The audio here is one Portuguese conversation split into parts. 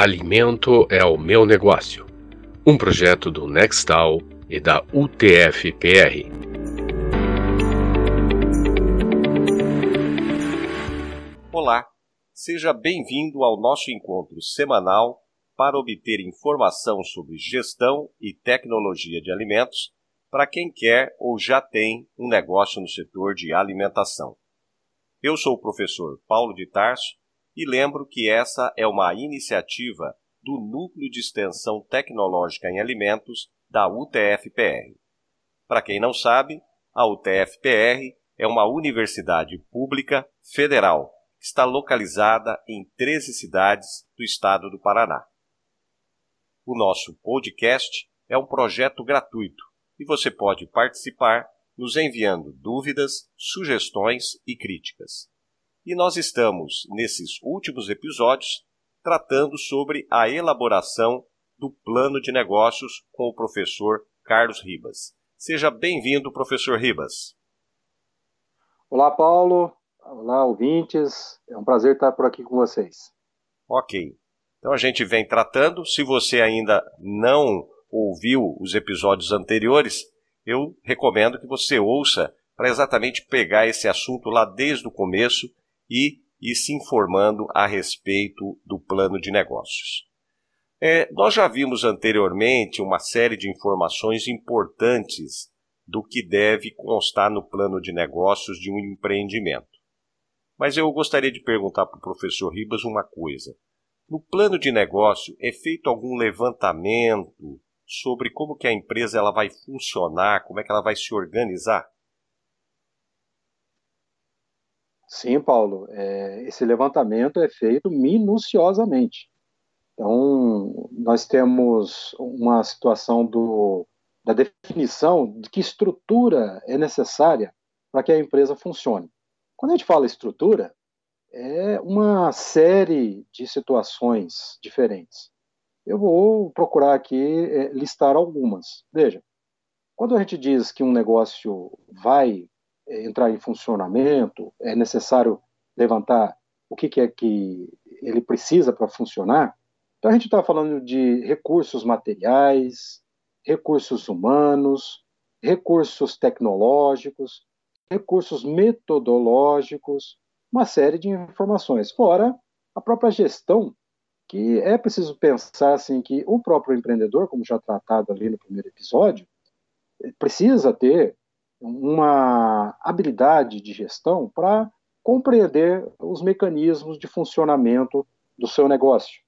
Alimento é o meu negócio. Um projeto do Nextal e da UTF-PR. Olá, seja bem-vindo ao nosso encontro semanal para obter informação sobre gestão e tecnologia de alimentos para quem quer ou já tem um negócio no setor de alimentação. Eu sou o professor Paulo de Tarso e lembro que essa é uma iniciativa do Núcleo de Extensão Tecnológica em Alimentos da UTF-PR. Para quem não sabe, a UTF-PR é uma universidade pública federal que está localizada em 13 cidades do estado do Paraná. O nosso podcast é um projeto gratuito e você pode participar nos enviando dúvidas, sugestões e críticas. E nós estamos, nesses últimos episódios, tratando sobre a elaboração do plano de negócios com o professor Carlos Ribas. Seja bem-vindo, professor Ribas. Olá, Paulo. Olá, ouvintes. É um prazer estar por aqui com vocês. Ok. Então a gente vem tratando. Se você ainda não ouviu os episódios anteriores, eu recomendo que você ouça para exatamente pegar esse assunto lá desde o começo e ir se informando a respeito do plano de negócios. É, nós já vimos anteriormente uma série de informações importantes do que deve constar no plano de negócios de um empreendimento. Mas eu gostaria de perguntar para o professor Ribas uma coisa. No plano de negócio é feito algum levantamento sobre como que a empresa ela vai funcionar, como é que ela vai se organizar? Sim, Paulo. É, esse levantamento é feito minuciosamente. Então, nós temos uma situação do, da definição de que estrutura é necessária para que a empresa funcione. Quando a gente fala estrutura, é uma série de situações diferentes. Eu vou procurar aqui é, listar algumas. Veja, quando a gente diz que um negócio vai entrar em funcionamento, é necessário levantar o que, que é que ele precisa para funcionar. Então a gente está falando de recursos materiais, recursos humanos, recursos tecnológicos, recursos metodológicos, uma série de informações, fora a própria gestão, que é preciso pensar assim que o próprio empreendedor, como já tratado ali no primeiro episódio, precisa ter uma habilidade de gestão para compreender os mecanismos de funcionamento do seu negócio,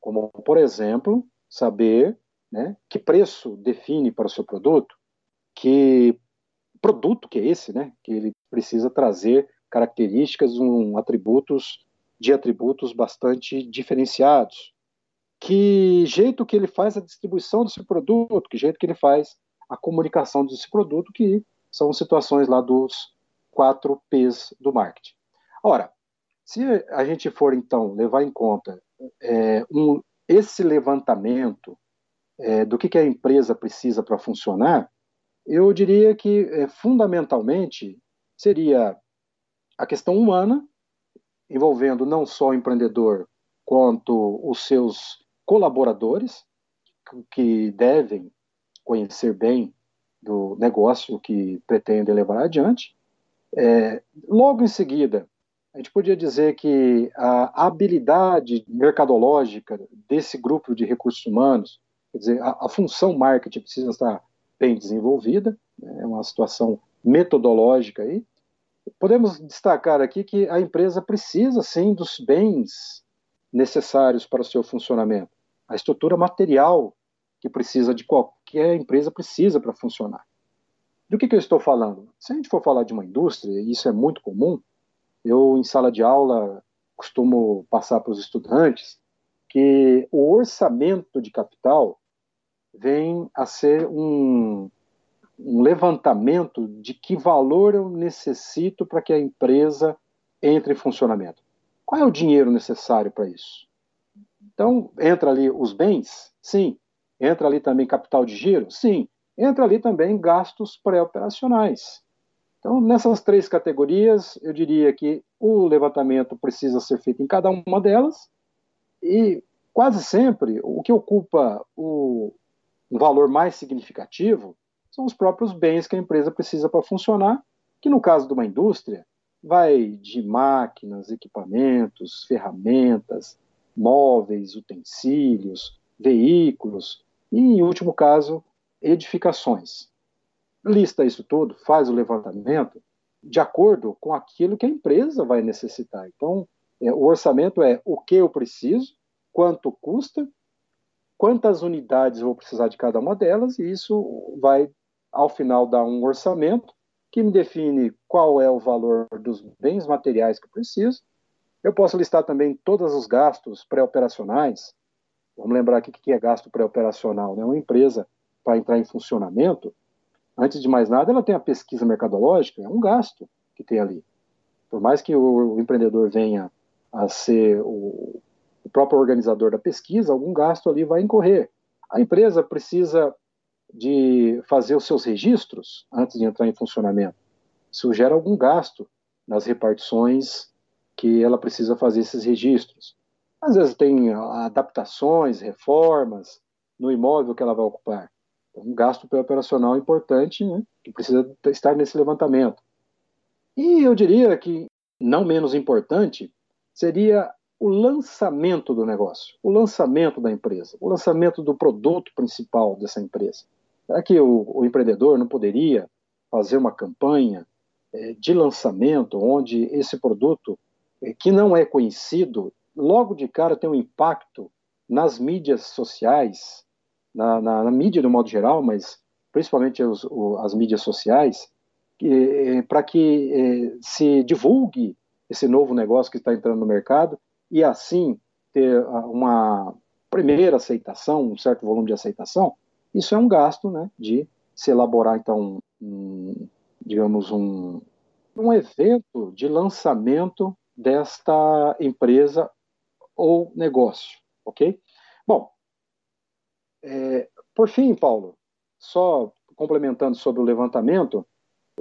como, por exemplo, saber né, que preço define para o seu produto, que produto que é esse, né, que ele precisa trazer características, um, atributos de atributos bastante diferenciados, que jeito que ele faz a distribuição desse produto, que jeito que ele faz a comunicação desse produto, que são situações lá dos quatro P's do marketing. Ora, se a gente for então levar em conta é, um, esse levantamento é, do que, que, a empresa precisa para funcionar, eu diria que é, fundamentalmente seria a questão humana, envolvendo não só o empreendedor quanto os seus colaboradores, que devem conhecer bem do negócio que pretende levar adiante. É, logo em seguida, a gente podia dizer que a habilidade mercadológica desse grupo de recursos humanos, quer dizer, a, a função marketing precisa estar bem desenvolvida, né, é uma situação metodológica aí. Podemos destacar aqui que a empresa precisa, sim, dos bens necessários para o seu funcionamento. A estrutura material que precisa de qualquer empresa precisa para funcionar. Do que, que eu estou falando? Se a gente for falar de uma indústria, e isso é muito comum, eu em sala de aula costumo passar para os estudantes que o orçamento de capital vem a ser um, um levantamento de que valor eu necessito para que a empresa entre em funcionamento. Qual é o dinheiro necessário para isso? Então, entra ali os bens? Sim. Entra ali também capital de giro? Sim. Entra ali também gastos pré-operacionais. Então, nessas três categorias, eu diria que o levantamento precisa ser feito em cada uma delas e quase sempre o que ocupa o, um valor mais significativo são os próprios bens que a empresa precisa para funcionar, que no caso de uma indústria vai de máquinas, equipamentos, ferramentas, móveis, utensílios, veículos e, em último caso, edificações. Lista isso tudo, faz o levantamento de acordo com aquilo que a empresa vai necessitar. Então, é, o orçamento é o que eu preciso, quanto custa, quantas unidades vou precisar de cada uma delas, e isso vai, ao final, dar um orçamento que me define qual é o valor dos bens materiais que eu preciso. Eu posso listar também todos os gastos pré-operacionais. Vamos lembrar aqui o que é gasto pré-operacional. Né? Uma empresa, para entrar em funcionamento, antes de mais nada, ela tem a pesquisa mercadológica, é um gasto que tem ali. Por mais que o, empreendedor venha a ser o, o próprio organizador da pesquisa, algum gasto ali vai incorrer. A empresa precisa de fazer os seus registros antes de entrar em funcionamento. Isso gera algum gasto nas repartições que ela precisa fazer esses registros. Às vezes tem adaptações, reformas no imóvel que ela vai ocupar. Então, um gasto operacional importante né, que precisa estar nesse levantamento. E eu diria que, não menos importante, seria o lançamento do negócio, o lançamento da empresa, o lançamento do produto principal dessa empresa. Será que o, o empreendedor não poderia fazer uma campanha é, de lançamento onde esse produto, é, que não é conhecido, logo de cara tem um impacto nas mídias sociais, na, na, na mídia do modo geral, mas principalmente os, o, as mídias sociais, é, para que é, se divulgue esse novo negócio que está entrando no mercado e assim ter uma primeira aceitação, um certo volume de aceitação, isso é um gasto né, de se elaborar, então, um, digamos, um, um evento de lançamento desta empresa ou negócio, ok? Bom, é, por fim, Paulo, só complementando sobre o levantamento,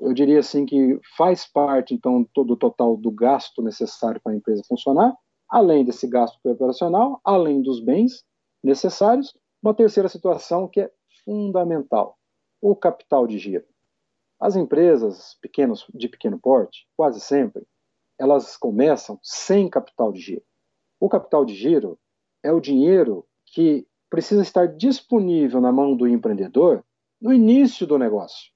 eu diria assim que faz parte, então, todo o total do gasto necessário para a empresa funcionar, além desse gasto operacional, além dos bens necessários, uma terceira situação que é fundamental, o capital de giro. As empresas pequenos, de pequeno porte, quase sempre, elas começam sem capital de giro. O capital de giro é o dinheiro que precisa estar disponível na mão do empreendedor no início do negócio.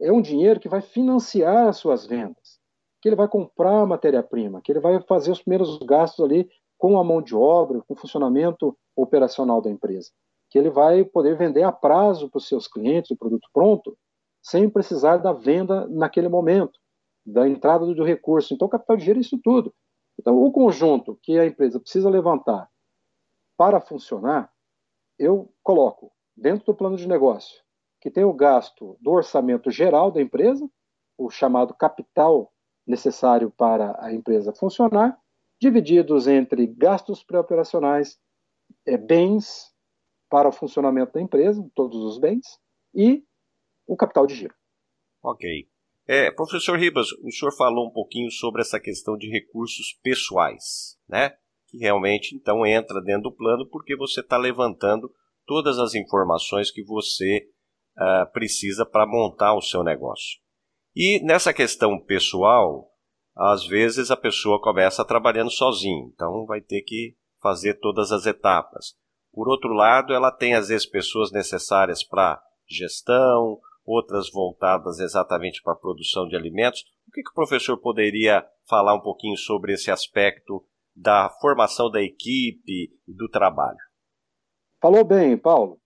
É um dinheiro que vai financiar as suas vendas, que ele vai comprar matéria-prima, que ele vai fazer os primeiros gastos ali com a mão de obra, com o funcionamento operacional da empresa, que ele vai poder vender a prazo para os seus clientes o produto pronto, sem precisar da venda naquele momento, da entrada do recurso. Então, capital de giro é isso tudo. Então, o conjunto que a empresa precisa levantar para funcionar, eu coloco dentro do plano de negócio, que tem o gasto do orçamento geral da empresa, o chamado capital necessário para a empresa funcionar, divididos entre gastos pré-operacionais, é, bens para o funcionamento da empresa, todos os bens, e o capital de giro. Ok. É, professor Ribas, o senhor falou um pouquinho sobre essa questão de recursos pessoais, né? Que realmente então entra dentro do plano porque você está levantando todas as informações que você uh, precisa para montar o seu negócio. E nessa questão pessoal, às vezes a pessoa começa trabalhando sozinho, então vai ter que fazer todas as etapas. Por outro lado, ela tem às vezes pessoas necessárias para gestão, outras voltadas exatamente para a produção de alimentos. O que, que o professor poderia falar um pouquinho sobre esse aspecto da formação da equipe e do trabalho? Falou bem, Paulo.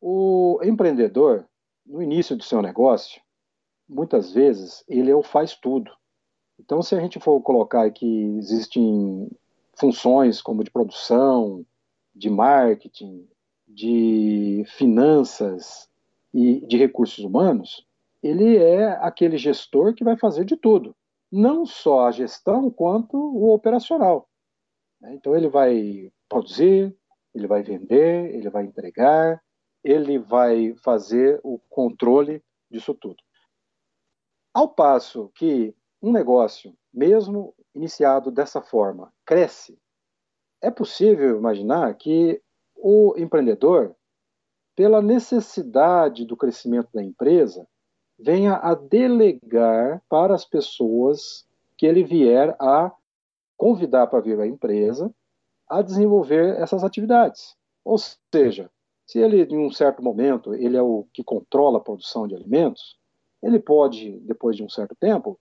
O empreendedor, no início do seu negócio, muitas vezes ele é o faz tudo. Então, se a gente for colocar que existem funções como de produção, de marketing, de finanças e de recursos humanos, ele é aquele gestor que vai fazer de tudo, não só a gestão quanto o operacional. Então, ele vai produzir, ele vai vender, ele vai entregar, ele vai fazer o controle disso tudo. Ao passo que um negócio, mesmo iniciado dessa forma, cresce, é possível imaginar que o empreendedor, pela necessidade do crescimento da empresa, venha a delegar para as pessoas que ele vier a convidar para vir à empresa a desenvolver essas atividades. Ou seja, se ele, em um certo momento, ele é o que controla a produção de alimentos, ele pode, depois de um certo tempo,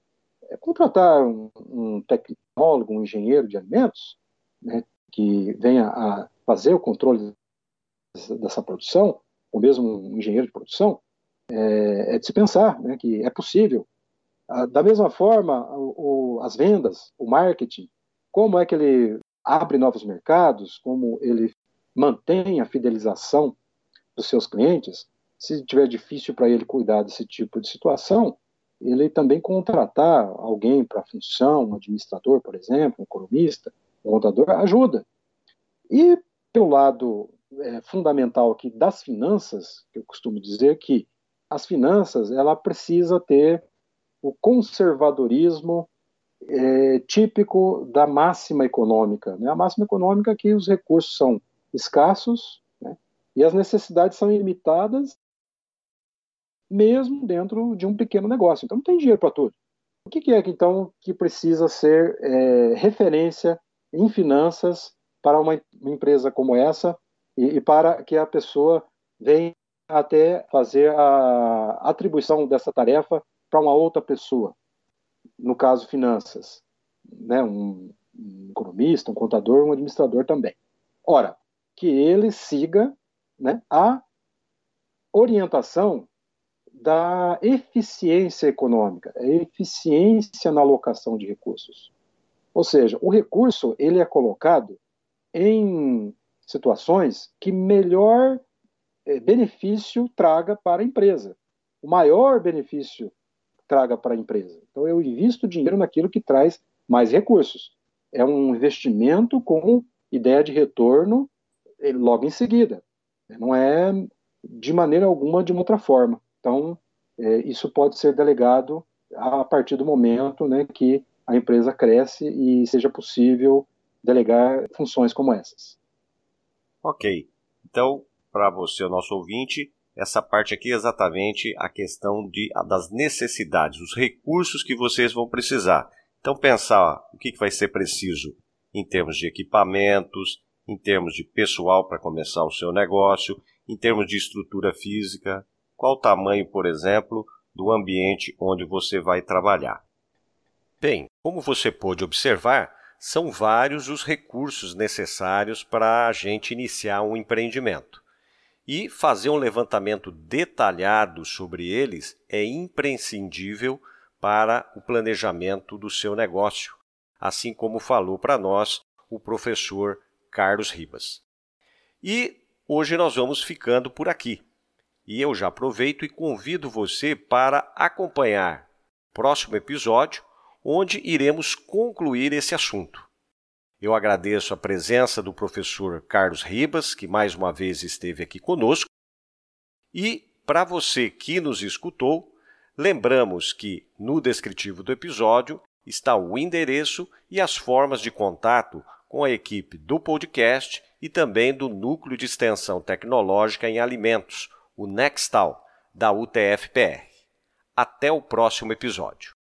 é, contratar um, um tecnólogo, um engenheiro de alimentos, né, que venha a fazer o controle dessa produção, ou mesmo um engenheiro de produção, é, é de se pensar né, que é possível. Ah, da mesma forma, o, o, as vendas, o marketing, como é que ele abre novos mercados, como ele mantém a fidelização dos seus clientes, se tiver difícil para ele cuidar desse tipo de situação, ele também contratar alguém para a função, um administrador, por exemplo, um economista, um contador, ajuda. E pelo lado é, fundamental aqui das finanças, que eu costumo dizer que as finanças ela precisa ter o conservadorismo é, típico da máxima econômica. Né? A máxima econômica é que os recursos são escassos né? e as necessidades são limitadas mesmo dentro de um pequeno negócio. Então não tem dinheiro para tudo. O que, que, é então que precisa ser é, referência em finanças para uma, uma empresa como essa e, e, para que a pessoa venha até fazer a atribuição dessa tarefa para uma outra pessoa? No caso, finanças, né? um, um economista, um contador, um administrador também. Ora, que ele siga né, a orientação da eficiência econômica, a eficiência na alocação de recursos. Ou seja, o recurso ele é colocado em situações que melhor eh, benefício traga para a empresa, o maior benefício traga para a empresa. Então eu invisto dinheiro naquilo que traz mais recursos. É um investimento com ideia de retorno eh, logo em seguida. Não é de maneira alguma de uma outra forma. Então, é, isso pode ser delegado a partir do momento né, que a empresa cresce e seja possível delegar funções como essas. Ok. Então, para você, o nosso ouvinte, essa parte aqui é exatamente a questão de, das necessidades, os recursos que vocês vão precisar. Então, pensar o que, que vai ser preciso em termos de equipamentos, em termos de pessoal para começar o seu negócio, em termos de estrutura física, qual o tamanho, por exemplo, do ambiente onde você vai trabalhar. Bem, como você pôde observar, são vários os recursos necessários para a gente iniciar um empreendimento. E fazer um levantamento detalhado sobre eles é imprescindível para o planejamento do seu negócio, assim como falou para nós o professor Carlos Ribas. E hoje nós vamos ficando por aqui. E eu já aproveito e convido você para acompanhar próximo episódio, onde iremos concluir esse assunto. Eu agradeço a presença do professor Carlos Ribas, que mais uma vez esteve aqui conosco. E, para você que nos escutou, lembramos que no descritivo do episódio está o endereço e as formas de contato com a equipe do podcast e também do Núcleo de Extensão Tecnológica em Alimentos o Nextal, da UTFPR. Até o próximo episódio.